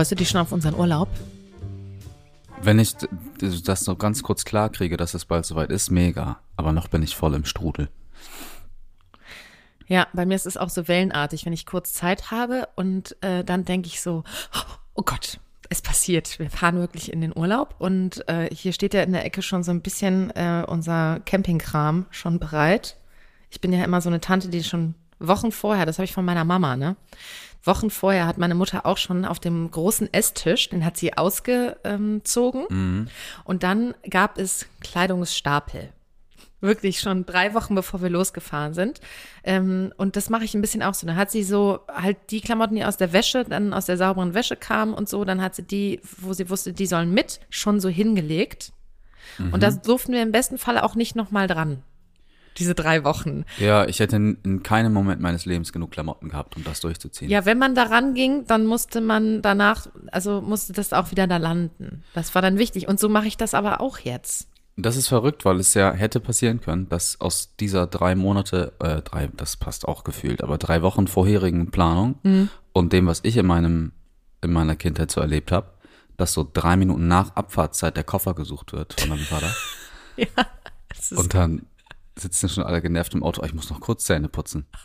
Freust du dich schon auf unseren Urlaub? Wenn ich das noch ganz kurz klar kriege, dass es bald soweit ist, mega. Aber noch bin ich voll im Strudel. Ja, bei mir ist es auch so wellenartig, wenn ich kurz Zeit habe und äh, dann denke ich so, oh Gott, es passiert. Wir fahren wirklich in den Urlaub und äh, hier steht ja in der Ecke schon so ein bisschen äh, unser Campingkram schon bereit. Ich bin ja immer so eine Tante, die schon Wochen vorher, das habe ich von meiner Mama, ne? Wochen vorher hat meine Mutter auch schon auf dem großen Esstisch, den hat sie ausgezogen. Mhm. Und dann gab es Kleidungsstapel. Wirklich schon drei Wochen bevor wir losgefahren sind. Ähm, und das mache ich ein bisschen auch so. Dann hat sie so halt die Klamotten, die aus der Wäsche, dann aus der sauberen Wäsche kamen und so, dann hat sie die, wo sie wusste, die sollen mit, schon so hingelegt. Mhm. Und da durften wir im besten Fall auch nicht nochmal dran diese drei Wochen. Ja, ich hätte in keinem Moment meines Lebens genug Klamotten gehabt, um das durchzuziehen. Ja, wenn man daran ging, dann musste man danach, also musste das auch wieder da landen. Das war dann wichtig. Und so mache ich das aber auch jetzt. Das ist verrückt, weil es ja hätte passieren können, dass aus dieser drei Monate, äh, drei, das passt auch gefühlt, aber drei Wochen vorherigen Planung mhm. und dem, was ich in meinem, in meiner Kindheit so erlebt habe, dass so drei Minuten nach Abfahrtszeit der Koffer gesucht wird von meinem Vater. ja. Und dann sitzen schon alle genervt im Auto, oh, ich muss noch kurz Zähne putzen.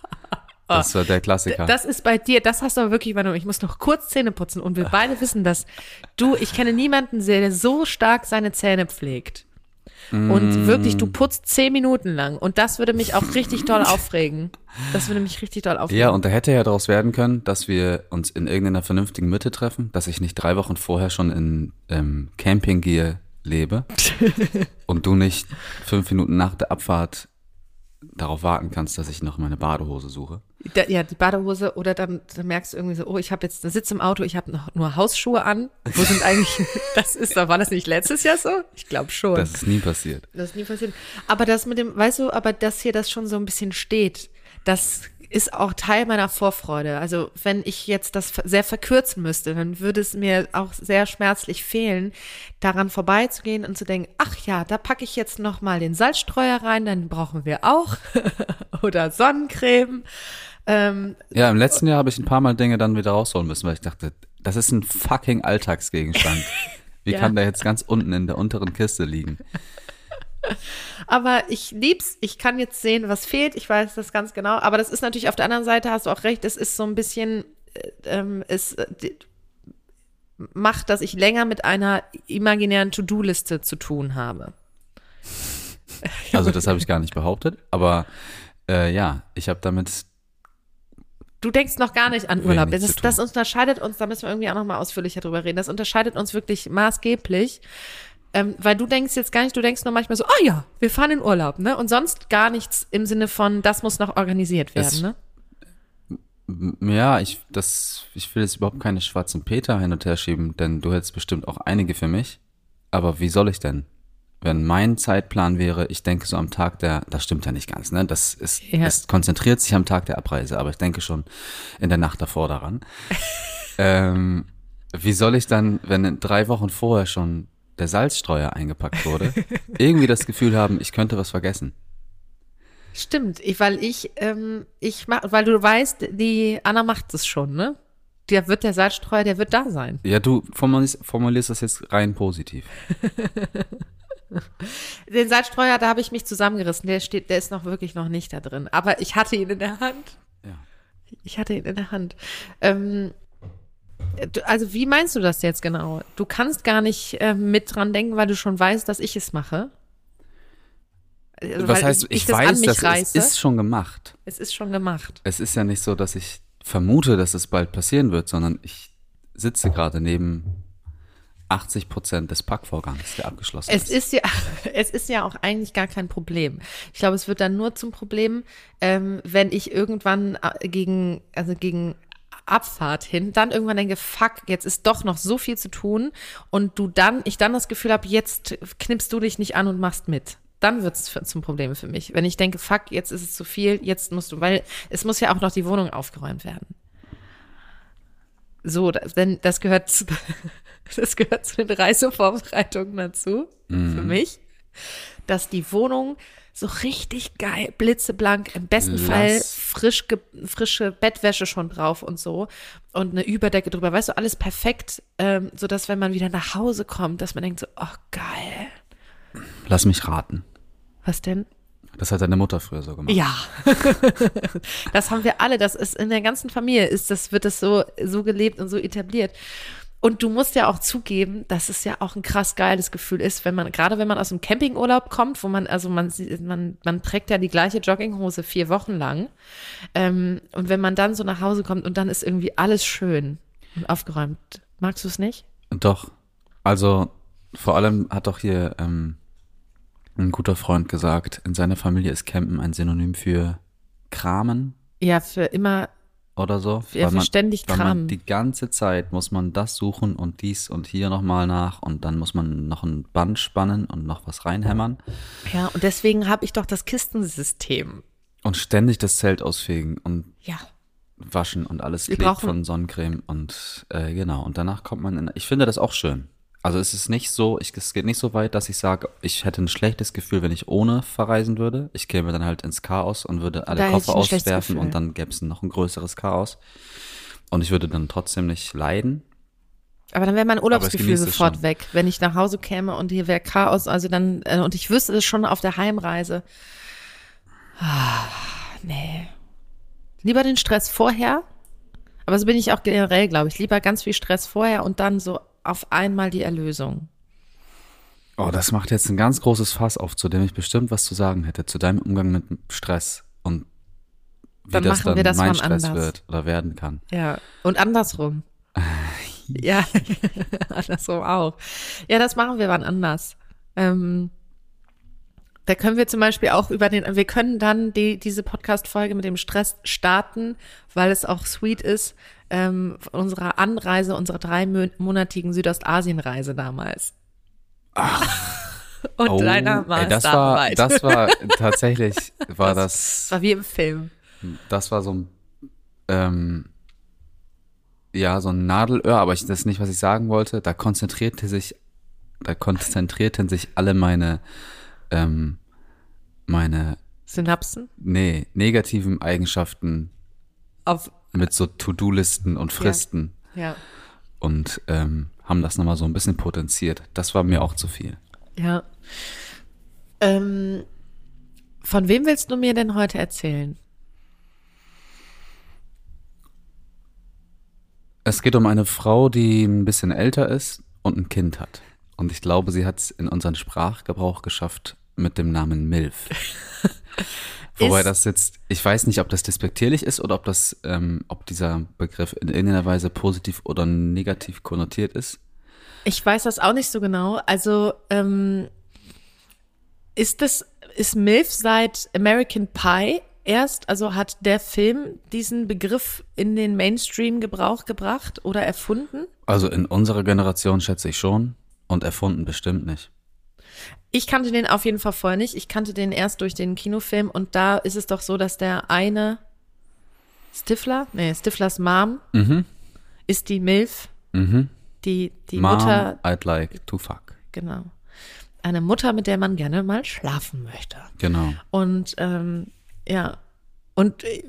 Das war der Klassiker. Das ist bei dir, das hast du aber wirklich übernommen. Ich muss noch kurz Zähne putzen und wir beide wissen das. Du, ich kenne niemanden, der so stark seine Zähne pflegt. Und mm. wirklich, du putzt zehn Minuten lang. Und das würde mich auch richtig toll aufregen. Das würde mich richtig toll aufregen. Ja, und da hätte ja daraus werden können, dass wir uns in irgendeiner vernünftigen Mitte treffen, dass ich nicht drei Wochen vorher schon in ähm, Camping gehe, lebe und du nicht fünf Minuten nach der Abfahrt darauf warten kannst, dass ich noch meine Badehose suche. Da, ja, die Badehose oder dann, dann merkst du irgendwie so, oh, ich habe jetzt, da sitze im Auto, ich habe noch nur Hausschuhe an. Wo sind eigentlich, das ist, war das nicht letztes Jahr so? Ich glaube schon. Das ist nie passiert. Das ist nie passiert. Aber das mit dem, weißt du, aber dass hier das schon so ein bisschen steht, das ist auch Teil meiner Vorfreude. Also wenn ich jetzt das sehr verkürzen müsste, dann würde es mir auch sehr schmerzlich fehlen, daran vorbeizugehen und zu denken, ach ja, da packe ich jetzt noch mal den Salzstreuer rein, dann brauchen wir auch oder Sonnencreme. Ähm, ja, im letzten Jahr habe ich ein paar Mal Dinge dann wieder rausholen müssen, weil ich dachte, das ist ein fucking Alltagsgegenstand. Wie ja. kann der jetzt ganz unten in der unteren Kiste liegen? Aber ich lieb's. Ich kann jetzt sehen, was fehlt. Ich weiß das ganz genau. Aber das ist natürlich auf der anderen Seite, hast du auch recht, es ist so ein bisschen, äh, ähm, es äh, macht, dass ich länger mit einer imaginären To-Do-Liste zu tun habe. Also das habe ich gar nicht behauptet, aber äh, ja, ich habe damit Du denkst noch gar nicht an Urlaub. Das, ist, das unterscheidet uns, da müssen wir irgendwie auch noch mal ausführlicher drüber reden. Das unterscheidet uns wirklich maßgeblich ähm, weil du denkst jetzt gar nicht, du denkst nur manchmal so, ah oh ja, wir fahren in Urlaub, ne? Und sonst gar nichts im Sinne von, das muss noch organisiert werden, es, ne? Ja, ich, das, ich will jetzt überhaupt keine schwarzen Peter hin und her schieben, denn du hättest bestimmt auch einige für mich. Aber wie soll ich denn? Wenn mein Zeitplan wäre, ich denke so am Tag der, das stimmt ja nicht ganz, ne? Das ist, ja. es konzentriert sich am Tag der Abreise, aber ich denke schon in der Nacht davor daran. ähm, wie soll ich dann, wenn drei Wochen vorher schon der Salzstreuer eingepackt wurde, irgendwie das Gefühl haben, ich könnte was vergessen. Stimmt, ich, weil ich, ähm, ich mach, weil du weißt, die Anna macht es schon, ne? Der wird der Salzstreuer, der wird da sein. Ja, du formulierst, formulierst das jetzt rein positiv. Den Salzstreuer, da habe ich mich zusammengerissen. Der steht, der ist noch wirklich noch nicht da drin. Aber ich hatte ihn in der Hand. Ja. Ich hatte ihn in der Hand. Ähm, also wie meinst du das jetzt genau? Du kannst gar nicht äh, mit dran denken, weil du schon weißt, dass ich es mache. Also, Was heißt, ich, ich weiß, das reiße. es ist schon gemacht. Es ist schon gemacht. Es ist ja nicht so, dass ich vermute, dass es bald passieren wird, sondern ich sitze gerade neben 80 Prozent des Packvorgangs, der abgeschlossen Es ist. ist ja, es ist ja auch eigentlich gar kein Problem. Ich glaube, es wird dann nur zum Problem, ähm, wenn ich irgendwann äh, gegen, also gegen Abfahrt hin, dann irgendwann denke, fuck, jetzt ist doch noch so viel zu tun und du dann, ich dann das Gefühl habe, jetzt knippst du dich nicht an und machst mit. Dann wird es zum Problem für mich. Wenn ich denke, fuck, jetzt ist es zu viel, jetzt musst du, weil es muss ja auch noch die Wohnung aufgeräumt werden. So, das, denn das gehört zu, das gehört zu den Reisevorbereitungen dazu, für mich, dass die Wohnung so richtig geil, blitzeblank, im besten Lass. Fall frisch frische Bettwäsche schon drauf und so und eine Überdecke drüber, weißt du, alles perfekt, ähm, so dass wenn man wieder nach Hause kommt, dass man denkt so, oh geil, Lass mich raten. was denn? Das hat deine Mutter früher so gemacht. Ja, das haben wir alle. Das ist in der ganzen Familie ist das wird das so so gelebt und so etabliert. Und du musst ja auch zugeben, dass es ja auch ein krass geiles Gefühl ist, wenn man gerade wenn man aus dem Campingurlaub kommt, wo man also man man man trägt ja die gleiche Jogginghose vier Wochen lang ähm, und wenn man dann so nach Hause kommt und dann ist irgendwie alles schön und aufgeräumt. Magst du es nicht? Doch. Also vor allem hat doch hier ähm, ein guter Freund gesagt, in seiner Familie ist Campen ein Synonym für Kramen Ja, für immer. Oder so. Ja, Weil für ständig weil kramen. Man die ganze Zeit muss man das suchen und dies und hier nochmal nach und dann muss man noch ein Band spannen und noch was reinhämmern Ja, und deswegen habe ich doch das Kistensystem. und ständig das Zelt ausfegen und Ja. waschen und alles Wir klebt von Sonnencreme und äh, genau. Und danach kommt man in. Ich finde das auch schön. Also es ist nicht so, ich, es geht nicht so weit, dass ich sage, ich hätte ein schlechtes Gefühl, wenn ich ohne verreisen würde. Ich käme dann halt ins Chaos und würde alle Da Koffer auswerfen und dann gäbe es noch ein größeres Chaos. Und ich würde dann trotzdem nicht leiden. Aber dann wäre mein Urlaubsgefühl sofort weg, wenn ich nach Hause käme und hier wäre Chaos, also dann, äh, und ich wüsste es schon auf der Heimreise. Ah, nee. Lieber den Stress vorher, aber so bin ich auch generell, glaube ich. Lieber ganz viel Stress vorher und dann so auf einmal die Erlösung. Oh, das macht jetzt ein ganz großes Fass auf, zu dem ich bestimmt was zu sagen hätte, zu deinem Umgang mit Stress und wie Dann das machen dann wir das mein wann Stress anders. wird oder werden kann. Ja. Und andersrum. ja, andersrum auch. Ja, das machen wir wann anders. Ähm, da können wir zum Beispiel auch über den, wir können dann die, diese Podcast-Folge mit dem Stress starten, weil es auch sweet ist, ähm, unserer Anreise, unserer dreimonatigen Südostasien-Reise damals. Und deiner Oh, ey, das war, Masterarbeit. das war tatsächlich, war das, Das war wie im Film. das war so ein, ähm, ja, so ein Nadelöhr, aber ich, das ist nicht, was ich sagen wollte. Da konzentrierte sich, da konzentrierten sich alle meine, ähm, meine, Synapsen nee, negativen Eigenschaften auf, mit so To-Do-Listen und Fristen ja. und ähm, haben das nochmal so ein bisschen potenziert. Das war mir auch zu viel. Ja. Ähm, von wem willst du mir denn heute erzählen? Es geht um eine Frau, die ein bisschen älter ist und ein Kind hat. Und ich glaube, sie hat es in unseren Sprachgebrauch geschafft mit dem Namen Milf. Wobei das jetzt, ich weiß nicht, ob das despektierlich ist oder ob das, ähm, ob dieser Begriff in irgendeiner Weise positiv oder negativ konnotiert ist. Ich weiß das auch nicht so genau. Also ähm, ist das ist MILF seit American Pie erst, also hat der Film diesen Begriff in den Mainstream-Gebrauch gebracht oder erfunden? Also in unserer Generation schätze ich schon und erfunden bestimmt nicht. Ich kannte den auf jeden Fall vorher nicht. Ich kannte den erst durch den Kinofilm und da ist es doch so, dass der eine Stifler, nee, Stiflers Mom ist die MILF, Mhm. die, die Mom, Mutter, I'd like to fuck. genau. Eine Mutter, mit der man gerne mal schlafen möchte. Genau. Und ähm, ja, und äh,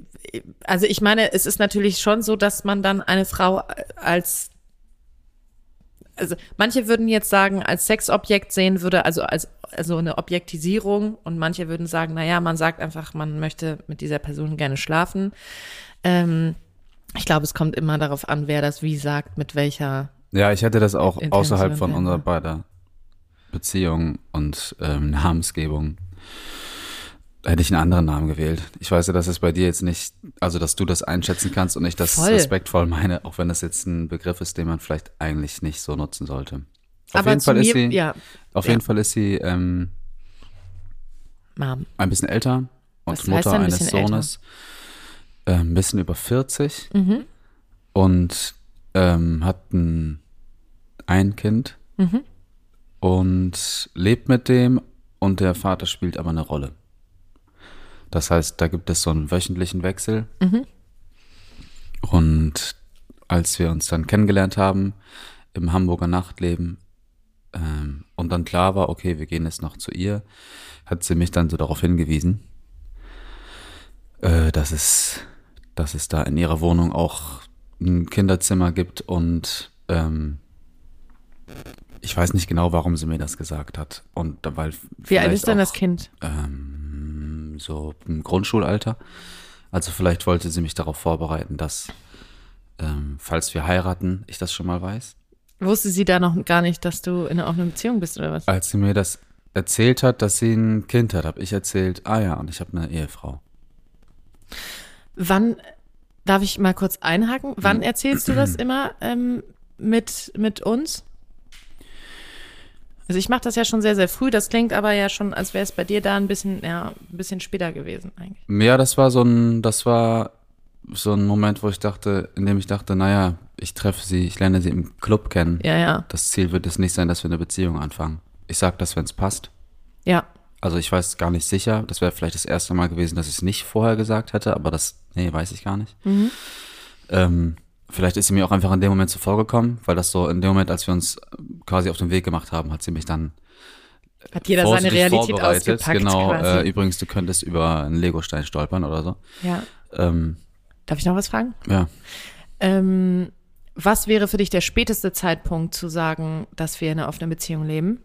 also ich meine, es ist natürlich schon so, dass man dann eine Frau als also manche würden jetzt sagen, als Sexobjekt sehen würde, also als also eine Objektisierung und manche würden sagen, na ja, man sagt einfach, man möchte mit dieser Person gerne schlafen. Ähm, ich glaube, es kommt immer darauf an, wer das wie sagt, mit welcher. Ja, ich hätte das auch Intention außerhalb von unserer beider Beziehung und ähm, Namensgebung. Hätte ich einen anderen Namen gewählt. Ich weiß ja, dass es bei dir jetzt nicht, also dass du das einschätzen kannst und ich das Voll. respektvoll meine, auch wenn das jetzt ein Begriff ist, den man vielleicht eigentlich nicht so nutzen sollte. Auf Aber jeden Fall ist mir, sie, ja, auf ja. jeden Fall ist sie ähm, Mom. ein bisschen älter Was und heißt Mutter ein eines? Sohnes. äh, Ein bisschen über 40 Mhm. und ähm, hat ein, ein Kind Mhm. und lebt mit dem und der Vater spielt aber eine Rolle. Das heißt, da gibt es so einen wöchentlichen Wechsel. Mhm. Und als wir uns dann kennengelernt haben im Hamburger Nachtleben ähm, und dann klar war, okay, wir gehen jetzt noch zu ihr, hat sie mich dann so darauf hingewiesen, äh, dass es, dass es da in ihrer Wohnung auch ein Kinderzimmer gibt und ähm, ich weiß nicht genau, warum sie mir das gesagt hat. Und weil Wie alt ist denn das Kind? Ähm, so im Grundschulalter. Also vielleicht wollte sie mich darauf vorbereiten, dass ähm, falls wir heiraten, ich das schon mal weiß. Wusste sie da noch gar nicht, dass du in einer offenen Beziehung bist oder was? Als sie mir das erzählt hat, dass sie ein Kind hat, habe ich erzählt, ah ja, und ich habe eine Ehefrau. Wann, darf ich mal kurz einhaken? Mhm. Wann erzählst du das immer ähm, mit, mit uns? Also ich mache das ja schon sehr, sehr früh. Das klingt aber ja schon, als wäre es bei dir da ein bisschen, ja, ein bisschen später gewesen eigentlich. Ja, das war so ein, das war so ein Moment, wo ich dachte, in dem ich dachte, naja, ich treffe sie, ich lerne sie im Club kennen. Ja, ja, Das Ziel wird es nicht sein, dass wir eine Beziehung anfangen. Ich sag das, wenn es passt. ja. Also ich weiß gar nicht sicher. Das wäre vielleicht das erste Mal gewesen, dass ich es nicht vorher gesagt hätte, aber das, nee, weiß ich gar nicht. Ähm, vielleicht ist sie mir auch einfach in dem Moment zuvor gekommen, weil das so in dem Moment, als wir uns quasi auf den Weg gemacht haben, hat sie mich dann Hat jeder seine Realität ausgepackt Genau, äh, übrigens, du könntest über einen Legostein stolpern oder so. ja. Ähm, Darf ich noch was fragen? ja. Ähm, was wäre für dich der späteste Zeitpunkt zu sagen, dass wir in einer offenen Beziehung leben?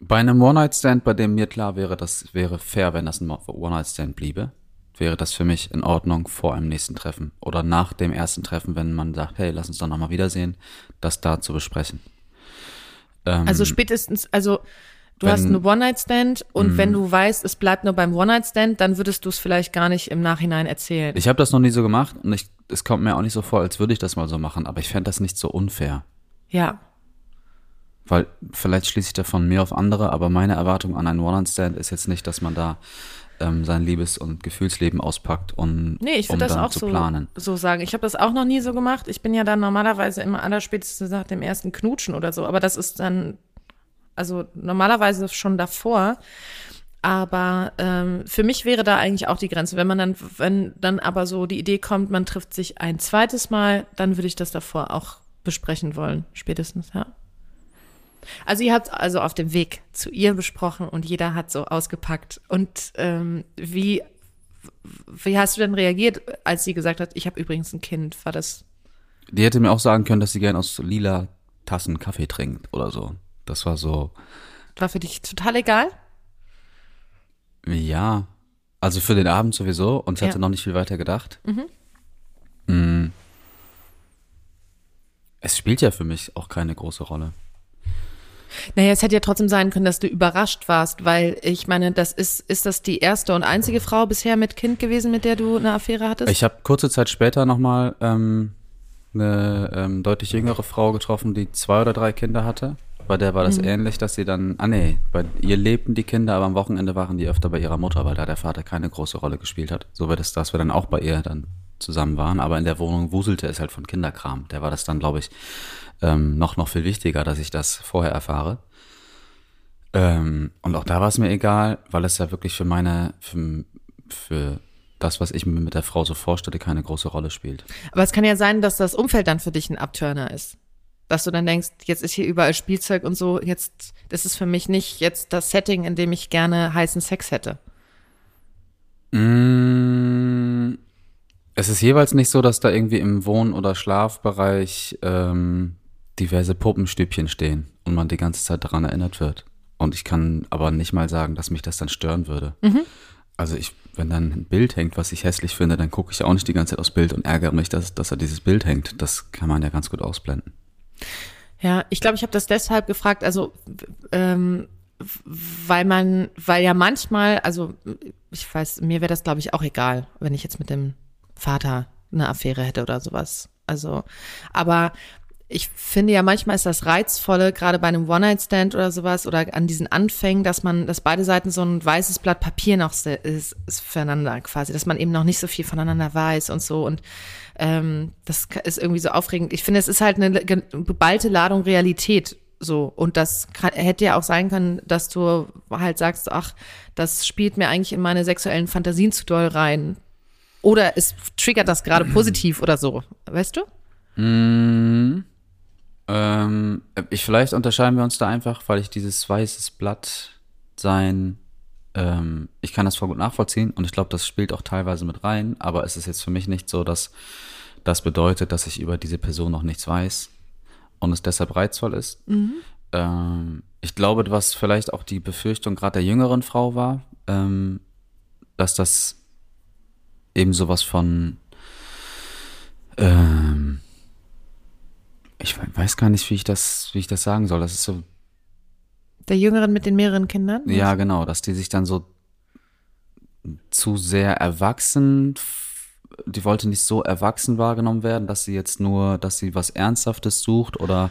Bei einem One-Night-Stand, bei dem mir klar wäre, das wäre fair, wenn das ein One-Night-Stand bliebe, wäre das für mich in Ordnung vor einem nächsten Treffen oder nach dem ersten Treffen, wenn man sagt, hey, lass uns doch nochmal wiedersehen, das da zu besprechen. Ähm, Also spätestens, also du wenn- hast eine One-Night-Stand und wenn du weißt, es bleibt nur beim One-Night-Stand, dann würdest du es vielleicht gar nicht im Nachhinein erzählen. ich habe das noch nie so gemacht und ich, es kommt mir auch nicht so vor, als würde ich das mal so machen, aber ich fände das nicht so unfair. ja. Weil vielleicht schließe ich davon mehr auf andere, aber meine Erwartung an einen One-Night-Stand ist jetzt nicht, dass man da ähm, sein Liebes- und Gefühlsleben auspackt, um, Nee, ich um das dann auch zu so, planen. so sagen. Ich habe das auch noch nie so gemacht. Ich bin ja dann normalerweise immer allerspätestens nach dem ersten Knutschen oder so. Aber das ist dann, also normalerweise schon davor. Aber ähm, für mich wäre da eigentlich auch die Grenze. Wenn man dann, wenn dann aber so die Idee kommt, man trifft sich ein zweites Mal, dann würde ich das davor auch besprechen wollen, spätestens, ja. Also ihr habt also auf dem Weg zu ihr besprochen und jeder hat so ausgepackt. Und ähm, wie wie hast du denn reagiert, als sie gesagt hat, ich habe übrigens ein Kind? War das Die hätte mir auch sagen können, dass sie gern aus lila Tassen Kaffee trinkt oder so. Das war so, war für dich total egal? ja, also für den Abend sowieso und sie Ja. hatte noch nicht viel weiter gedacht. Mm. Es spielt ja für mich auch keine große Rolle. Naja, es hätte ja trotzdem sein können, dass du überrascht warst, weil ich meine, das ist, ist das die erste und einzige Frau bisher mit Kind gewesen, mit der du eine Affäre hattest? Ich habe kurze Zeit später nochmal ähm, eine ähm, deutlich jüngere Frau getroffen, die zwei oder drei Kinder hatte. Bei der war das ähnlich, dass sie dann, ah nee, bei ihr lebten die Kinder, aber am Wochenende waren die öfter bei ihrer Mutter, weil da der Vater keine große Rolle gespielt hat. So wird es, dass wir dann auch bei ihr dann zusammen waren, aber in der Wohnung wuselte es halt von Kinderkram. Der war das dann, glaube ich, ähm, noch, noch viel wichtiger, dass ich das vorher erfahre. Ähm, und auch da war es mir egal, weil es ja wirklich für meine, für, für das, was ich mir mit der Frau so vorstelle, keine große Rolle spielt. Aber es kann ja sein, dass das Umfeld dann für dich ein Abturner ist. Dass du dann denkst, jetzt ist hier überall Spielzeug und so, jetzt, das ist für mich nicht jetzt das Setting, in dem ich gerne heißen Sex hätte. Mm, Es ist jeweils nicht so, dass da irgendwie im Wohn- oder Schlafbereich ähm, diverse Puppenstübchen stehen und man die ganze Zeit daran erinnert wird. Und ich kann aber nicht mal sagen, dass mich das dann stören würde. Also ich, wenn dann ein Bild hängt, was ich hässlich finde, dann gucke ich auch nicht die ganze Zeit aufs Bild und ärgere mich, dass, dass da dieses Bild hängt. Das kann man ja ganz gut ausblenden. Ja, ich glaube, ich habe das deshalb gefragt, also ähm, weil man, weil ja manchmal, also ich weiß, mir wäre das, glaube ich, auch egal, wenn ich jetzt mit dem Vater eine Affäre hätte oder sowas. Also, aber ich finde ja manchmal ist das Reizvolle, gerade bei einem One-Night-Stand oder sowas oder an diesen Anfängen, dass man, dass beide Seiten so ein weißes Blatt Papier noch ist, ist füreinander quasi, dass man eben noch nicht so viel voneinander weiß und so und ähm, das ist irgendwie so aufregend. Ich finde, es ist halt eine geballte Ladung Realität so und das kann, hätte ja auch sein können, dass du halt sagst, ach, das spielt mir eigentlich in meine sexuellen Fantasien zu doll rein. Oder es triggert das gerade positiv oder so, weißt du? Mm, ähm, ich, vielleicht unterscheiden wir uns da einfach, weil ich dieses weißes Blatt sein, ähm, ich kann das voll gut nachvollziehen und ich glaube, das spielt auch teilweise mit rein, aber es ist jetzt für mich nicht so, dass das bedeutet, dass ich über diese Person noch nichts weiß und es deshalb reizvoll ist. Mhm. Ähm, ich glaube, was vielleicht auch die Befürchtung gerade der jüngeren Frau war, ähm, dass das eben sowas von ähm, ich weiß gar nicht, wie ich das, wie ich das sagen soll. Das ist so. Der Jüngeren mit den mehreren Kindern? Ja, genau, dass die sich dann so zu sehr erwachsen, die wollte nicht so erwachsen wahrgenommen werden, dass sie jetzt nur, dass sie was Ernsthaftes sucht oder,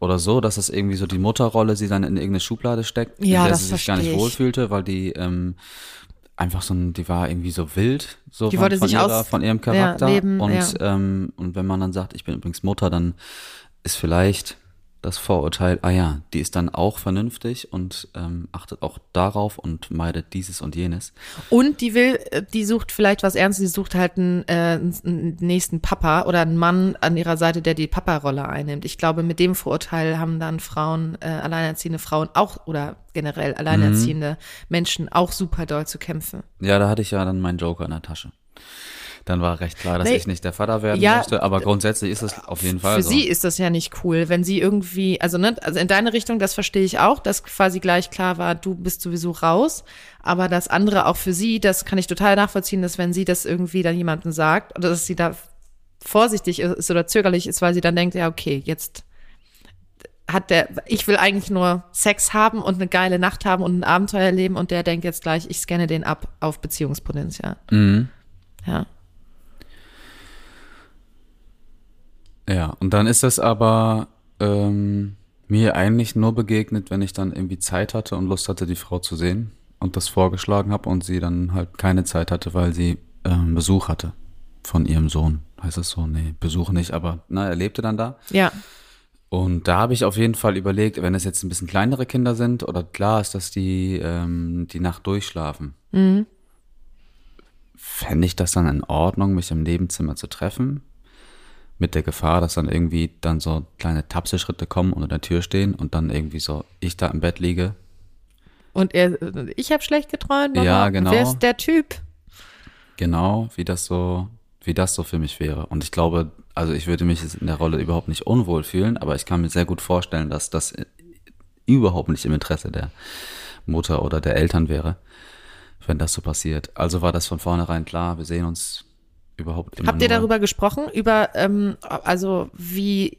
oder so, dass das irgendwie so die Mutterrolle sie dann in irgendeine Schublade steckt, ja, in der sie sich gar nicht ich. wohlfühlte, weil die, ähm, einfach so ein, die war irgendwie so wild, so Die von, wollte von, sich ihrer, aus- von ihrem Charakter. ja, leben, und, ja. ähm, und wenn man dann sagt, ich bin übrigens Mutter, dann ist vielleicht das Vorurteil, ah ja, die ist dann auch vernünftig und ähm, achtet auch darauf und meidet dieses und jenes. Und die will, äh, die sucht vielleicht was Ernstes, die sucht halt einen, äh, einen nächsten Papa oder einen Mann an ihrer Seite, der die Papa-Rolle einnimmt. Ich glaube, mit dem Vorurteil haben dann Frauen, äh, alleinerziehende Frauen auch oder generell alleinerziehende Menschen auch super doll zu kämpfen. Ja, da hatte ich ja dann meinen Joker in der Tasche. Dann war recht klar, dass Nee. ich nicht der Vater werden Ja, möchte, aber grundsätzlich ist es auf jeden Fall Für so. sie ist das ja nicht cool, wenn sie irgendwie, also ne, also in deine Richtung, das verstehe ich auch, dass quasi gleich klar war, du bist sowieso raus, aber das andere auch für sie, das kann ich total nachvollziehen, dass wenn sie das irgendwie dann jemandem sagt oder dass sie da vorsichtig ist oder zögerlich ist, weil sie dann denkt, ja okay, jetzt hat der, ich will eigentlich nur Sex haben und eine geile Nacht haben und ein Abenteuer erleben und der denkt jetzt gleich, ich scanne den ab auf Beziehungspotenzial. Mhm. Ja. Ja, und dann ist das aber ähm, mir eigentlich nur begegnet, wenn ich dann irgendwie Zeit hatte und Lust hatte, die Frau zu sehen und das vorgeschlagen habe und sie dann halt keine Zeit hatte, weil sie ähm, Besuch hatte von ihrem Sohn. Heißt das so? Nee, Besuch nicht, aber na, er lebte dann da. Ja. Und da habe ich auf jeden Fall überlegt, wenn es jetzt ein bisschen kleinere Kinder sind oder klar ist, dass die ähm, die Nacht durchschlafen, Mhm. fände ich das dann in Ordnung, mich im Nebenzimmer zu treffen? Mit der Gefahr, dass dann irgendwie dann so kleine Tapseschritte kommen unter der Tür stehen und dann irgendwie so ich da im Bett liege. Und er, ich habe schlecht geträumt. Mama. Ja, genau. Wer ist der Typ? Genau, wie das so, wie das so für mich wäre. Und ich glaube, also ich würde mich in der Rolle überhaupt nicht unwohl fühlen, aber ich kann mir sehr gut vorstellen, dass das überhaupt nicht im Interesse der Mutter oder der Eltern wäre, wenn das so passiert. Also war das von vornherein klar, wir sehen uns überhaupt Habt ihr darüber gesprochen? Über, ähm, also wie,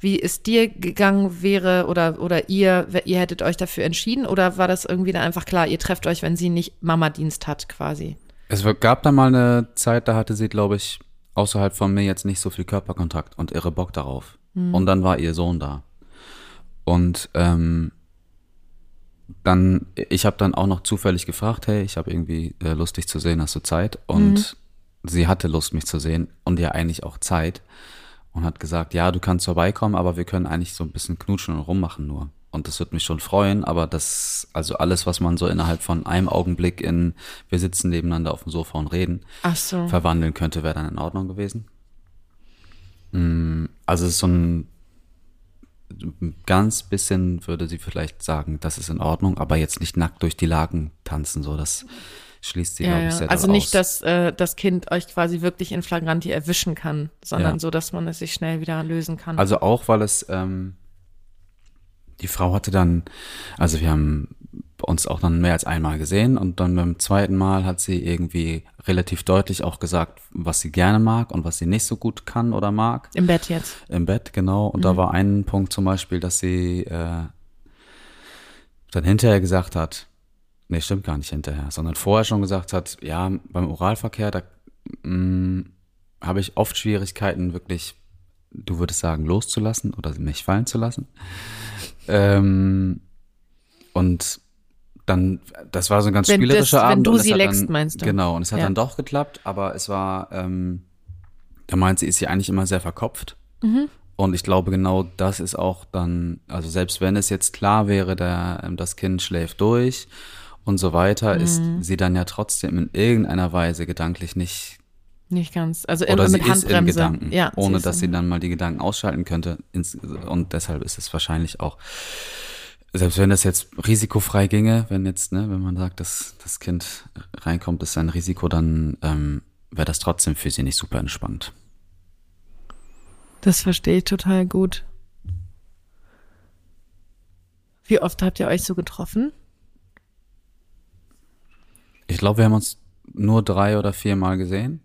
wie es dir gegangen wäre oder, oder ihr, ihr hättet euch dafür entschieden? Oder war das irgendwie dann einfach klar, ihr trefft euch, wenn sie nicht Mama-Dienst hat quasi? Es gab da mal eine Zeit, da hatte sie, glaube ich, außerhalb von mir jetzt nicht so viel Körperkontakt und irre Bock darauf. Und dann war ihr Sohn da. Und ähm, dann, ich habe dann auch noch zufällig gefragt, hey, ich habe irgendwie äh, Lust, dich zu sehen, hast du Zeit? Und sie hatte Lust, mich zu sehen und ja eigentlich auch Zeit. Und hat gesagt, ja, du kannst vorbeikommen, aber wir können eigentlich so ein bisschen knutschen und rummachen nur. Und das würde mich schon freuen, aber das, also alles, was man so innerhalb von einem Augenblick in, wir sitzen nebeneinander auf dem Sofa und reden, Ach so. verwandeln könnte, wäre dann in Ordnung gewesen. Mm, Also es ist so ein ein ganz bisschen würde sie vielleicht sagen, das ist in Ordnung, aber jetzt nicht nackt durch die Lagen tanzen, so das schließt sie, Ja, glaube ich, sehr Also nicht, aus. dass äh, das Kind euch quasi wirklich in Flagranti erwischen kann, sondern Ja. so, dass man es sich schnell wieder lösen kann. Also auch, weil es, ähm, die Frau hatte dann, also wir haben uns auch dann mehr als einmal gesehen und dann beim zweiten Mal hat sie irgendwie relativ deutlich auch gesagt, was sie gerne mag und was sie nicht so gut kann oder mag. Im Bett jetzt. Im Bett, genau. Und da war ein Punkt zum Beispiel, dass sie äh, dann hinterher gesagt hat, nee, stimmt gar nicht hinterher, sondern vorher schon gesagt hat, ja, beim Oralverkehr, da mh, habe ich oft Schwierigkeiten, wirklich du würdest sagen, loszulassen oder mich fallen zu lassen. Ähm, und dann, das war so ein ganz Wenn spielerischer das- wenn Abend. du und es sie leckst, dann, meinst du? Genau, und es hat Ja. dann doch geklappt, aber es war, ähm, da meint sie, ist sie eigentlich immer sehr verkopft. Mhm. Und ich glaube, genau das ist auch dann, also selbst wenn es jetzt klar wäre, der, ähm, das Kind schläft durch und so weiter, ist Mhm. sie dann ja trotzdem in irgendeiner Weise gedanklich nicht Nicht ganz. Also oder sie mit ist in. Gedanken, ja, ohne ist dass sie dann mal die Gedanken ausschalten könnte. Und deshalb ist es wahrscheinlich auch, selbst wenn das jetzt risikofrei ginge, wenn jetzt, ne, wenn man sagt, dass das Kind reinkommt, ist ein Risiko, dann ähm, wäre das trotzdem für sie nicht super entspannt. Das verstehe ich total gut. Wie oft habt ihr euch so getroffen? Ich glaube, wir haben uns nur drei oder vier Mal gesehen.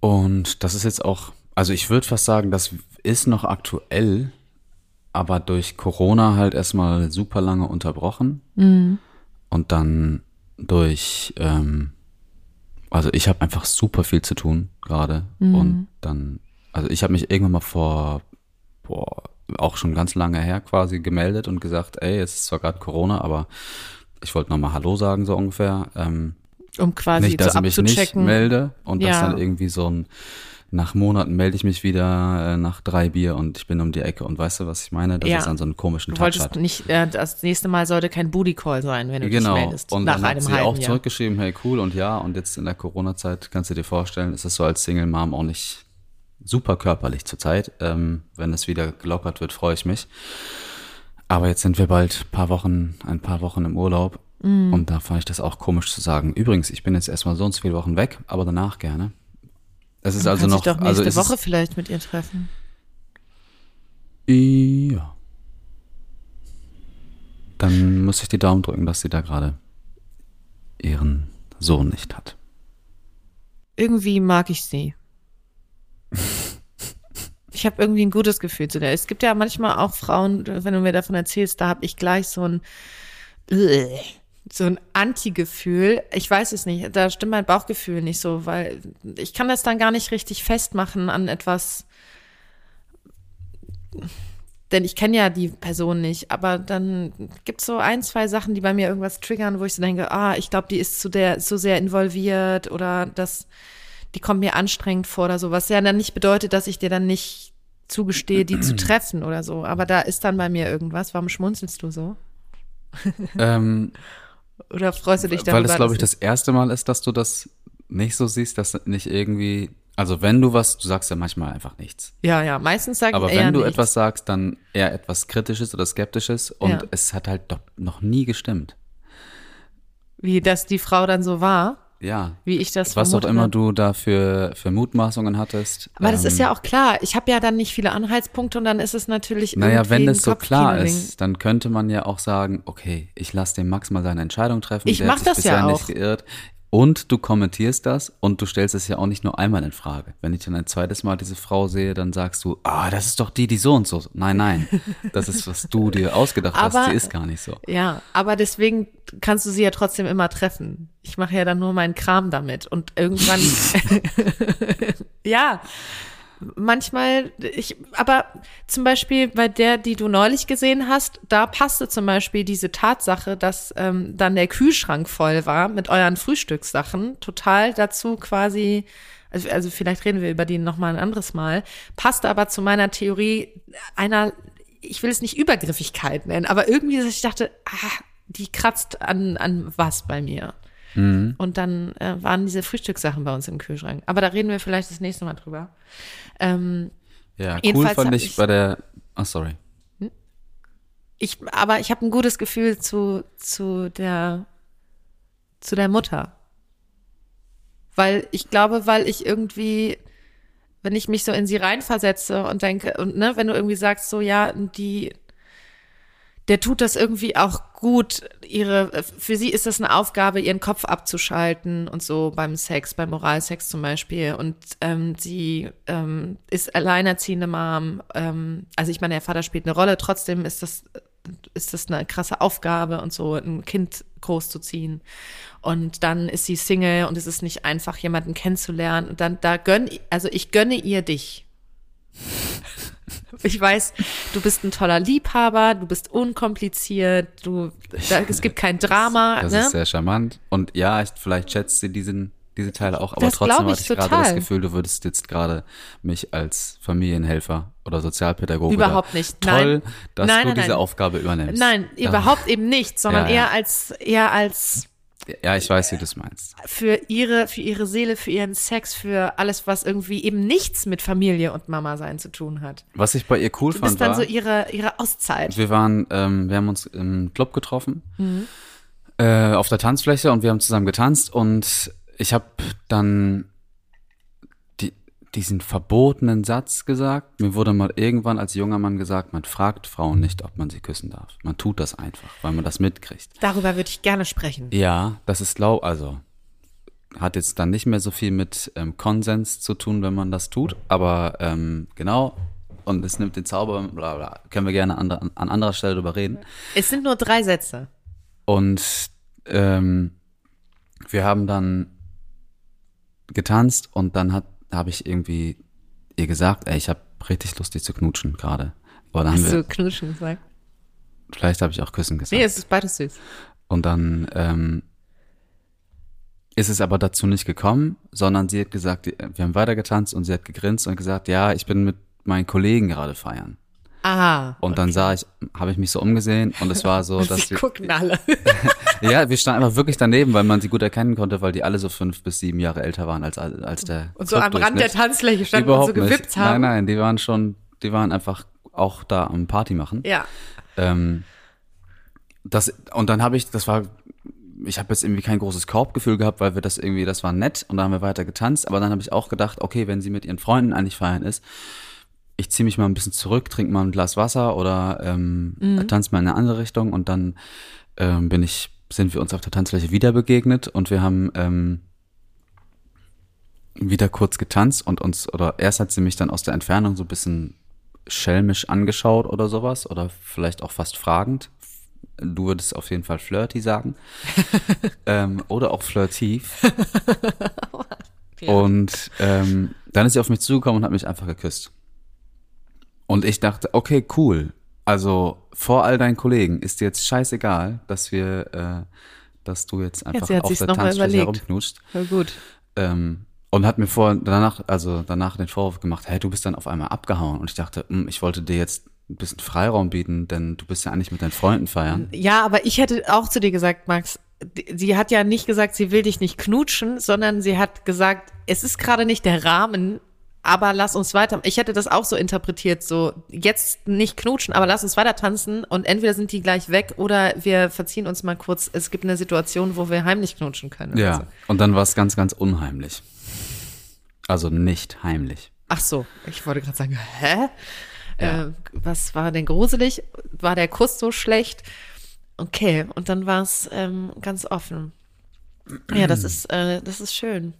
Und das ist jetzt auch, also ich würde fast sagen, das ist noch aktuell, aber durch Corona halt erstmal super lange unterbrochen. Und dann durch, ähm, also ich habe einfach super viel zu tun gerade. Und dann, also ich habe mich irgendwann mal vor, boah, auch schon ganz lange her quasi gemeldet und gesagt, ey, es ist zwar gerade Corona, aber ich wollte nochmal Hallo sagen, so ungefähr. Ähm, Um quasi nicht, dass so ich mich nicht melde und dass Ja. dann irgendwie so ein, nach Monaten melde ich mich wieder äh, nach drei Bier und ich bin um die Ecke und weißt du, was ich meine? Dass Ja. es dann so einen komischen Du Touch wolltest hat. nicht, äh, das nächste Mal sollte kein Booty Call sein, wenn du Genau. dich meldest. Und nach dann hat einem sie halben auch Jahr. zurückgeschrieben, hey cool und ja, und jetzt in der Corona-Zeit kannst du dir vorstellen, ist es so als Single Mom auch nicht super körperlich zurzeit. Ähm, wenn es wieder gelockert wird, freue ich mich. Aber jetzt sind wir bald paar Wochen, ein paar Wochen im Urlaub. Mm. Und da fand ich das auch komisch zu sagen. Übrigens, ich bin jetzt erstmal so und so viele Wochen weg, aber danach gerne. Es ist Du also noch, dich doch also nächste es Woche vielleicht mit ihr treffen. ja. Dann muss ich die Daumen drücken, dass sie da gerade ihren Sohn nicht hat. Irgendwie mag ich sie. Ich habe irgendwie ein gutes Gefühl zu der. Es gibt ja manchmal auch Frauen, wenn du mir davon erzählst, da habe ich gleich so ein so ein Anti-Gefühl. Ich weiß es nicht. Da stimmt mein Bauchgefühl nicht so, weil ich kann das dann gar nicht richtig festmachen an etwas. Denn ich kenne ja die Person nicht, aber dann gibt es so ein, zwei Sachen, die bei mir irgendwas triggern, wo ich so denke, ah, ich glaube, die ist zu der so sehr involviert oder das, die kommt mir anstrengend vor oder so, was ja dann nicht bedeutet, dass ich dir dann nicht zugestehe, die zu treffen oder so. Aber da ist dann bei mir irgendwas. Warum schmunzelst du so? Ähm, Oder freust du dich darüber? Weil das, glaube ich, das erste Mal ist, dass du das nicht so siehst, dass nicht irgendwie, also wenn du was, du sagst ja manchmal einfach nichts. Ja, ja, meistens sage ich Aber wenn du nichts. etwas sagst, dann eher etwas Kritisches oder Skeptisches und Ja. es hat halt doch noch nie gestimmt. Wie, dass die Frau dann so war, Ja. wie ich das Was auch immer du da für, für Mutmaßungen hattest. Aber das ist ähm, ja auch klar. Ich habe ja dann nicht viele Anhaltspunkte und dann ist es natürlich Naja, wenn das so klar ist, dann könnte man ja auch sagen, okay, ich lasse dem Max mal seine Entscheidung treffen. Ich der mach hat sich das ja nicht auch. geirrt. Und du kommentierst das und du stellst es ja auch nicht nur einmal in Frage. Wenn ich dann ein zweites Mal diese Frau sehe, dann sagst du, ah, das ist doch die, die so und so. Nein, nein, das ist, was du dir ausgedacht Aber- hast. Sie ist gar nicht so. Ja, aber deswegen kannst du sie ja trotzdem immer treffen. Ich mache ja dann nur meinen Kram damit und irgendwann, ja, manchmal, ich, aber zum Beispiel bei der, die du neulich gesehen hast, da passte zum Beispiel diese Tatsache, dass ähm, dann der Kühlschrank voll war mit euren Frühstückssachen, total dazu quasi, also, also vielleicht reden wir über die noch mal ein anderes Mal, passte aber zu meiner Theorie einer, ich will es nicht Übergriffigkeit nennen, aber irgendwie, dass ich dachte, ah, die kratzt an, an was bei mir. Und dann äh, waren diese Frühstückssachen bei uns im Kühlschrank. Aber da reden wir vielleicht das nächste Mal drüber. Ähm, Ja, cool fand ich ich- bei der, ah, sorry. ich, aber ich habe ein gutes Gefühl zu, zu der, zu der Mutter. Weil ich glaube, weil ich irgendwie, wenn ich mich so in sie reinversetze und denke, und ne, wenn du irgendwie sagst, so, ja, die, der tut das irgendwie auch gut. Ihre, für sie ist das eine Aufgabe, ihren Kopf abzuschalten und so beim Sex, beim Moralsex zum Beispiel. Und ähm, sie ähm, ist alleinerziehende Mom. Ähm, also ich meine, der Vater spielt eine Rolle. Trotzdem ist das ist das eine krasse Aufgabe und so, ein Kind großzuziehen. Und dann ist sie Single und es ist nicht einfach, jemanden kennenzulernen. Und dann, da gönn, also ich gönne ihr dich. Ich weiß, du bist ein toller Liebhaber, du bist unkompliziert, du, da, es gibt kein Drama. Das, das ne? ist sehr charmant. Und ja, ich, vielleicht schätzt sie diesen, diese Teile auch, aber Das trotzdem ich hatte ich gerade total. das Gefühl, du würdest jetzt gerade mich als Familienhelfer oder Sozialpädagoge Überhaupt nicht. Toll, Nein. dass Nein, du nein, diese. Aufgabe übernimmst. Nein, überhaupt eben nicht, sondern Ja, ja. eher als, eher als Ja, ich weiß, wie du es meinst. für ihre, für ihre Seele, für ihren Sex, für alles, was irgendwie eben nichts mit Familie und Mama sein zu tun hat. Was ich bei ihr cool Du fand, bist dann war, so ihre, ihre Auszeit. wir waren, ähm, wir haben uns im Club getroffen, Mhm. äh, auf der Tanzfläche und wir haben zusammen getanzt und ich habe dann diesen verbotenen Satz gesagt. Mir wurde mal irgendwann als junger Mann gesagt, man fragt Frauen nicht, ob man sie küssen darf. Man tut das einfach, weil man das mitkriegt. Darüber würde ich gerne sprechen. Ja, das ist lau, also hat jetzt dann nicht mehr so viel mit ähm, Konsens zu tun, wenn man das tut, aber ähm, genau. Und es nimmt den Zauber, bla bla. Können wir gerne an, an anderer Stelle drüber reden. Es sind nur drei Sätze. Und ähm, wir haben dann getanzt und dann hat habe ich irgendwie ihr gesagt, ey, ich habe richtig Lust, dich zu knutschen gerade. Hast du knutschen gesagt? vielleicht habe ich auch küssen gesagt. Nee, es ist beides süß. Und dann ähm, ist es aber dazu nicht gekommen, sondern sie hat gesagt, wir haben weiter getanzt und sie hat gegrinst und gesagt, ja, ich bin mit meinen Kollegen gerade feiern. Aha. Und dann sah ich, habe ich mich so umgesehen und es war so, dass Sie wir, gucken alle. ja, wir standen einfach wirklich daneben, weil man sie gut erkennen konnte, weil die alle so fünf bis sieben Jahre älter waren als als der Und so am Rand der. Tanzfläche standen Überhaupt und so gewippt nicht. haben. Nein, nein, die waren schon, die waren einfach auch da am Party machen. Ja. Ähm, das, und dann habe ich, das war, ich habe jetzt irgendwie kein großes Korbgefühl gehabt, weil wir das irgendwie, das war nett und dann haben wir weiter getanzt, aber dann habe ich auch gedacht, okay, wenn sie mit ihren Freunden eigentlich feiern ist, ich ziehe mich mal ein bisschen zurück, trinke mal ein Glas Wasser oder ähm, tanze mal in eine andere Richtung und dann ähm, bin ich, sind wir uns auf der Tanzfläche wieder begegnet und wir haben ähm, wieder kurz getanzt und uns, oder erst hat sie mich dann aus der Entfernung so ein bisschen schelmisch angeschaut oder sowas oder vielleicht auch fast fragend. Du würdest auf jeden Fall flirty sagen. ähm, oder auch flirtiv. Und ähm, dann ist sie auf mich zugekommen und hat mich einfach geküsst. Und ich dachte, okay, cool. Also vor all deinen Kollegen ist dir jetzt scheißegal, dass wir, äh, dass du jetzt einfach hat auf der Tanzfläche herumknutscht. Voll gut. Ähm, und hat mir vor, danach, also danach den Vorwurf gemacht, hey, du bist dann auf einmal abgehauen. Und ich dachte, hm, ich wollte dir jetzt ein bisschen Freiraum bieten, denn du bist ja eigentlich mit deinen Freunden feiern. Ja, aber ich hätte auch zu dir gesagt, Max, sie hat ja nicht gesagt, sie will dich nicht knutschen, sondern sie hat gesagt, es ist gerade nicht der Rahmen, aber lass uns weiter. Ich hätte das auch so interpretiert, so jetzt nicht knutschen, aber lass uns weiter tanzen und entweder sind die gleich weg oder wir verziehen uns mal kurz. Es gibt eine Situation, wo wir heimlich knutschen können. Ja. so. Und dann war es ganz, ganz unheimlich. Also nicht heimlich. Ach so, ich wollte gerade sagen, hä? Ja. Äh, was war denn gruselig? War der Kuss so schlecht? Okay, und dann war es ähm, ganz offen. Ja, das ist, äh, das ist schön.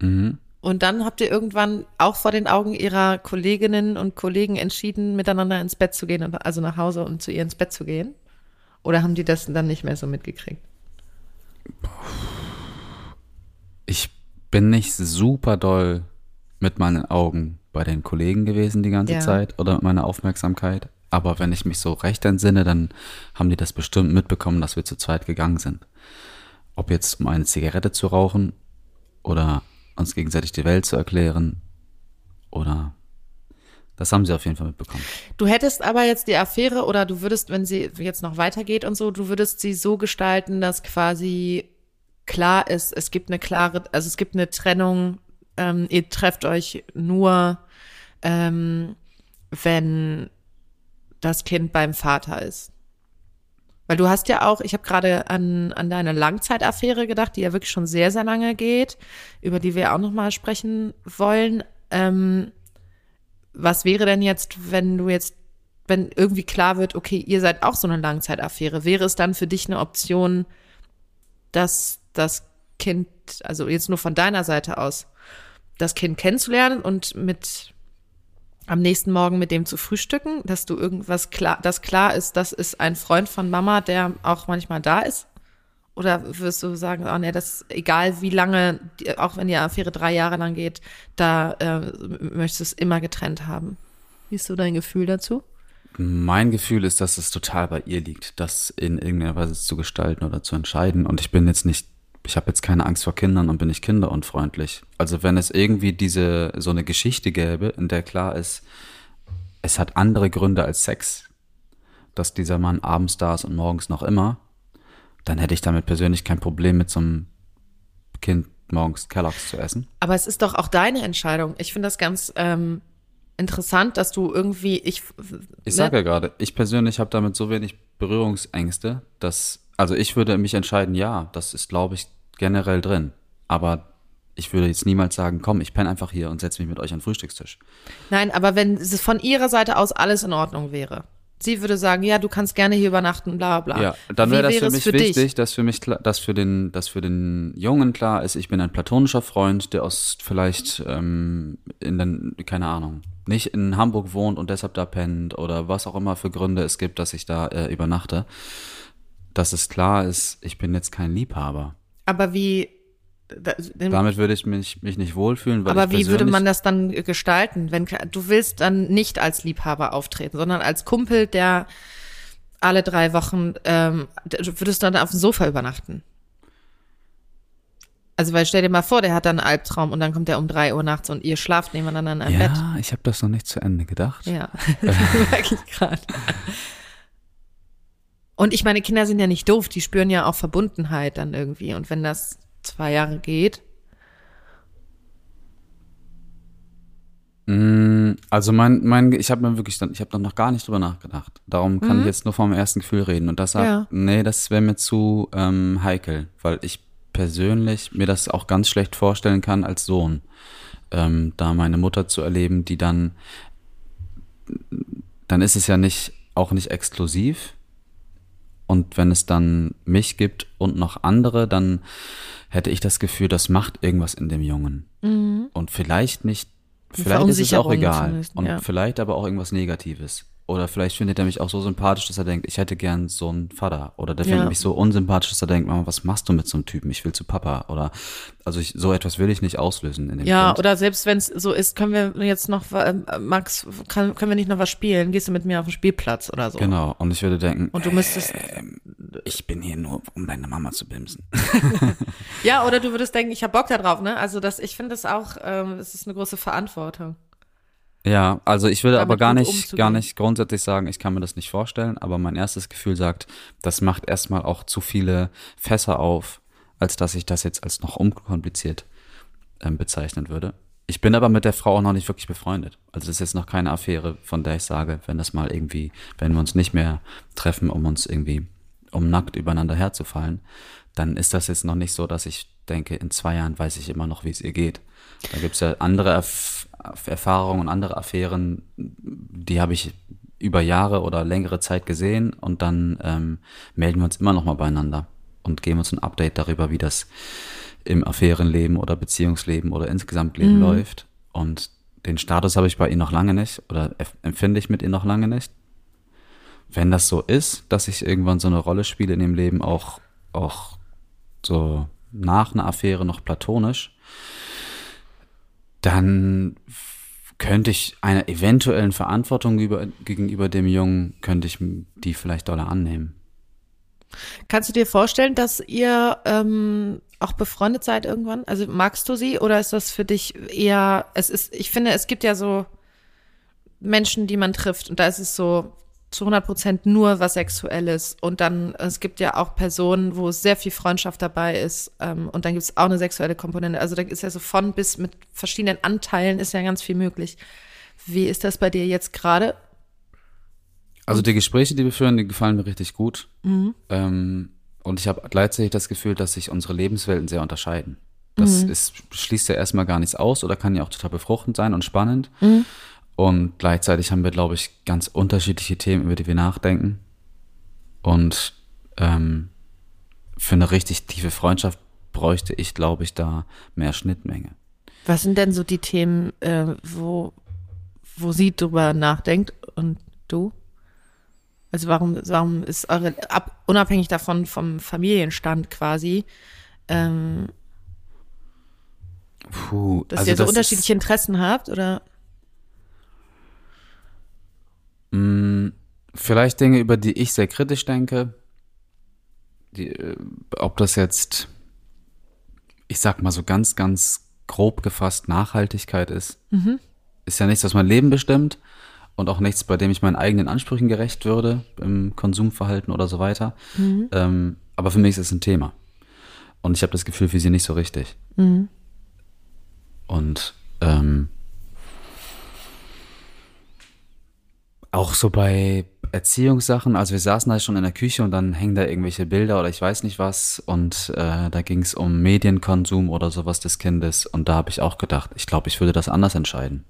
Mhm. Und dann habt ihr irgendwann auch vor den Augen ihrer Kolleginnen und Kollegen entschieden, miteinander ins Bett zu gehen, und- also nach Hause und zu ihr ins Bett zu gehen? Oder haben die das dann nicht mehr so mitgekriegt? Ich bin nicht super doll mit meinen Augen bei den Kollegen gewesen die ganze Ja. Zeit oder mit meiner Aufmerksamkeit. Aber wenn ich mich so recht entsinne, dann haben die das bestimmt mitbekommen, dass wir zu zweit gegangen sind. Ob jetzt um eine Zigarette zu rauchen oder uns gegenseitig die Welt zu erklären oder das haben sie auf jeden Fall mitbekommen. Du hättest aber jetzt die Affäre oder du würdest, wenn sie jetzt noch weitergeht und so, du würdest sie so gestalten, dass quasi klar ist, es gibt eine klare, also es gibt eine Trennung, ähm, ihr trefft euch nur, ähm, wenn das Kind beim Vater ist. Weil du hast ja auch, ich habe gerade an, an deine Langzeitaffäre gedacht, die ja wirklich schon sehr, sehr lange geht, über die wir auch noch mal sprechen wollen. Ähm, was wäre denn jetzt, wenn du jetzt, wenn irgendwie klar wird, okay, ihr seid auch so eine Langzeitaffäre, wäre es dann für dich eine Option, dass das Kind, also jetzt nur von deiner Seite aus, das Kind kennenzulernen und mit am nächsten Morgen mit dem zu frühstücken, dass du irgendwas klar, das klar ist, das ist ein Freund von Mama, der auch manchmal da ist? Oder wirst du sagen, oh nee, das egal wie lange, auch wenn die Affäre drei Jahre lang geht, da äh, möchtest du es immer getrennt haben? Wie ist so dein Gefühl dazu? Mein Gefühl ist, dass es total bei ihr liegt, das in irgendeiner Weise zu gestalten oder zu entscheiden. Und ich bin jetzt nicht, ich habe jetzt keine Angst vor Kindern und bin nicht kinderunfreundlich. Also wenn es irgendwie diese, so eine Geschichte gäbe, in der klar ist, es hat andere Gründe als Sex, dass dieser Mann abends da ist und morgens noch immer, dann hätte ich damit persönlich kein Problem mit so einem Kind morgens Kelloggs zu essen. Aber es ist doch auch deine Entscheidung. Ich finde das ganz ähm, interessant, dass du irgendwie ich ich sage ja gerade, ich persönlich habe damit so wenig Berührungsängste, dass also ich würde mich entscheiden, ja, das ist glaube ich generell drin, aber ich würde jetzt niemals sagen, komm, ich penne einfach hier und setze mich mit euch an den Frühstückstisch. Nein, aber wenn es von ihrer Seite aus alles in Ordnung wäre. Sie würde sagen, ja, du kannst gerne hier übernachten, bla bla. Ja, dann wäre das für mich für wichtig, dich? dass für mich dass für den, dass für den Jungen klar ist, ich bin ein platonischer Freund, der aus vielleicht ähm, in den, keine Ahnung, nicht in Hamburg wohnt und deshalb da pennt oder was auch immer für Gründe es gibt, dass ich da äh, übernachte. Dass es klar ist, ich bin jetzt kein Liebhaber. Aber wie damit würde ich mich, mich nicht wohlfühlen. Weil aber wie würde man das dann gestalten, wenn du willst dann nicht als Liebhaber auftreten, sondern als Kumpel, der alle drei Wochen ähm, würdest du dann auf dem Sofa übernachten? Also, weil stell dir mal vor, der hat dann einen Albtraum und dann kommt er um drei Uhr nachts und ihr schlaft nebeneinander in einem ja, Bett. Ja, ich habe das noch nicht zu Ende gedacht. Ja, merke ich gerade. Und ich meine, Kinder sind ja nicht doof, die spüren ja auch Verbundenheit dann irgendwie. Und wenn das zwei Jahre geht? Mm, also mein, mein, ich habe mir wirklich, dann, ich habe noch gar nicht drüber nachgedacht. Darum kann mhm. ich jetzt nur vom ersten Gefühl reden. Und das sagt, ja. nee, das wäre mir zu ähm, heikel, weil ich persönlich mir das auch ganz schlecht vorstellen kann als Sohn, ähm, da meine Mutter zu erleben, die dann, dann ist es ja nicht auch nicht exklusiv. Und wenn es dann mich gibt und noch andere, dann hätte ich das Gefühl, das macht irgendwas in dem Jungen. Mhm. Und vielleicht nicht, vielleicht ist es auch egal. Und ja. vielleicht aber auch irgendwas Negatives. Oder vielleicht findet er mich auch so sympathisch, dass er denkt, ich hätte gern so einen Vater. Oder der ja. findet mich so unsympathisch, dass er denkt, Mama, was machst du mit so einem Typen? Ich will zu Papa. Oder also ich, so etwas will ich nicht auslösen in dem Ja, kind. oder selbst wenn es so ist, können wir jetzt noch, äh, Max, kann, können wir nicht noch was spielen? Gehst du mit mir auf den Spielplatz oder so? Genau. Und ich würde denken, und du müsstest, äh, ich bin hier nur, um deine Mama zu bimsen. ja, oder du würdest denken, ich habe Bock da drauf, ne? Also das, ich finde das auch, ähm, es ist eine große Verantwortung. Ja, also ich würde aber gar nicht, gar nicht grundsätzlich sagen, ich kann mir das nicht vorstellen, aber mein erstes Gefühl sagt, das macht erstmal auch zu viele Fässer auf, als dass ich das jetzt als noch unkompliziert ähm, bezeichnen würde. Ich bin aber mit der Frau auch noch nicht wirklich befreundet. Also das ist jetzt noch keine Affäre, von der ich sage, wenn das mal irgendwie, wenn wir uns nicht mehr treffen, um uns irgendwie, um nackt übereinander herzufallen, dann ist das jetzt noch nicht so, dass ich denke, in zwei Jahren weiß ich immer noch, wie es ihr geht. Da gibt's ja andere Erf Erfahrungen und andere Affären, die habe ich über Jahre oder längere Zeit gesehen und dann ähm, melden wir uns immer noch mal beieinander und geben uns ein Update darüber, wie das im Affärenleben oder Beziehungsleben oder insgesamt Leben mhm. läuft. Und den Status habe ich bei ihr noch lange nicht oder empfinde ich mit ihr noch lange nicht. Wenn das so ist, dass ich irgendwann so eine Rolle spiele in dem Leben, auch, auch so nach einer Affäre noch platonisch, dann könnte ich einer eventuellen Verantwortung über, gegenüber dem Jungen, könnte ich die vielleicht doller annehmen. Kannst du dir vorstellen, dass ihr ähm, auch befreundet seid irgendwann? Also magst du sie oder ist das für dich eher, es ist, ich finde, es gibt ja so Menschen, die man trifft und da ist es so, zu 100 Prozent nur was Sexuelles. Und dann, es gibt ja auch Personen, wo sehr viel Freundschaft dabei ist. Ähm, und dann gibt es auch eine sexuelle Komponente. Also da ist ja so von bis mit verschiedenen Anteilen ist ja ganz viel möglich. Wie ist das bei dir jetzt gerade? Also die Gespräche, die wir führen, die gefallen mir richtig gut. Mhm. Ähm, und ich habe gleichzeitig das Gefühl, dass sich unsere Lebenswelten sehr unterscheiden. Das mhm. ist, schließt ja erstmal gar nichts aus oder kann ja auch total befruchtend sein und spannend. Mhm. Und gleichzeitig haben wir, glaube ich, ganz unterschiedliche Themen, über die wir nachdenken. Und ähm, für eine richtig tiefe Freundschaft bräuchte ich, glaube ich, da mehr Schnittmenge. Was sind denn so die Themen, äh, wo, wo sie drüber nachdenkt und du? Also warum, warum ist eure, ab, unabhängig davon vom Familienstand quasi, ähm, Puh, dass also ihr so unterschiedliche Interessen habt oder? Mh, vielleicht Dinge, über die ich sehr kritisch denke. Die, äh, ob das jetzt, ich sag mal so ganz, ganz grob gefasst Nachhaltigkeit ist. Ist ja nichts, was mein Leben bestimmt und auch nichts, bei dem ich meinen eigenen Ansprüchen gerecht würde im Konsumverhalten oder so weiter. Ähm, aber für mich ist es ein Thema. Und ich habe das Gefühl, für sie nicht so richtig. Und ähm, auch so bei Erziehungssachen, also wir saßen da schon in der Küche und dann hängen da irgendwelche Bilder oder ich weiß nicht was und äh, da ging es um Medienkonsum oder sowas des Kindes und da habe ich auch gedacht, ich glaube, ich würde das anders entscheiden.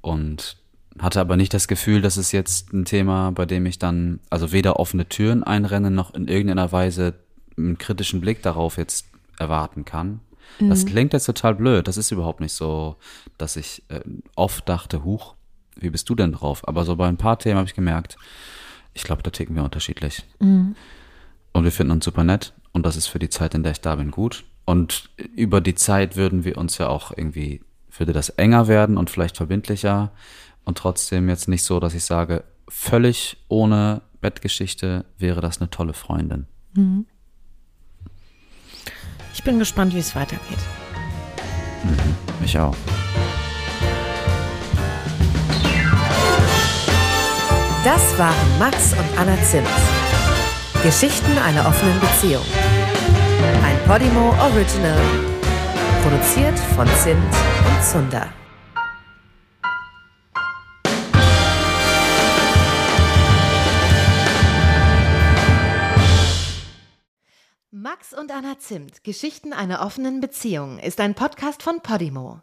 Und hatte aber nicht das Gefühl, dass es jetzt ein Thema, bei dem ich dann also weder offene Türen einrenne noch in irgendeiner Weise einen kritischen Blick darauf jetzt erwarten kann. Das klingt jetzt total blöd. Das ist überhaupt nicht so, dass ich äh, oft dachte, huch, wie bist du denn drauf? Aber so bei ein paar Themen habe ich gemerkt, ich glaube, da ticken wir unterschiedlich. Und wir finden uns super nett und das ist für die Zeit, in der ich da bin, gut. Und über die Zeit würden wir uns ja auch irgendwie, würde das enger werden und vielleicht verbindlicher und trotzdem jetzt nicht so, dass ich sage, völlig ohne Bettgeschichte wäre das eine tolle Freundin. Ich bin gespannt, wie es weitergeht. Ich auch. Das waren Max und Anna Zimt. Geschichten einer offenen Beziehung. Ein Podimo Original. Produziert von Zimt und Zunder. Max und Anna Zimt, Geschichten einer offenen Beziehung, ist ein Podcast von Podimo.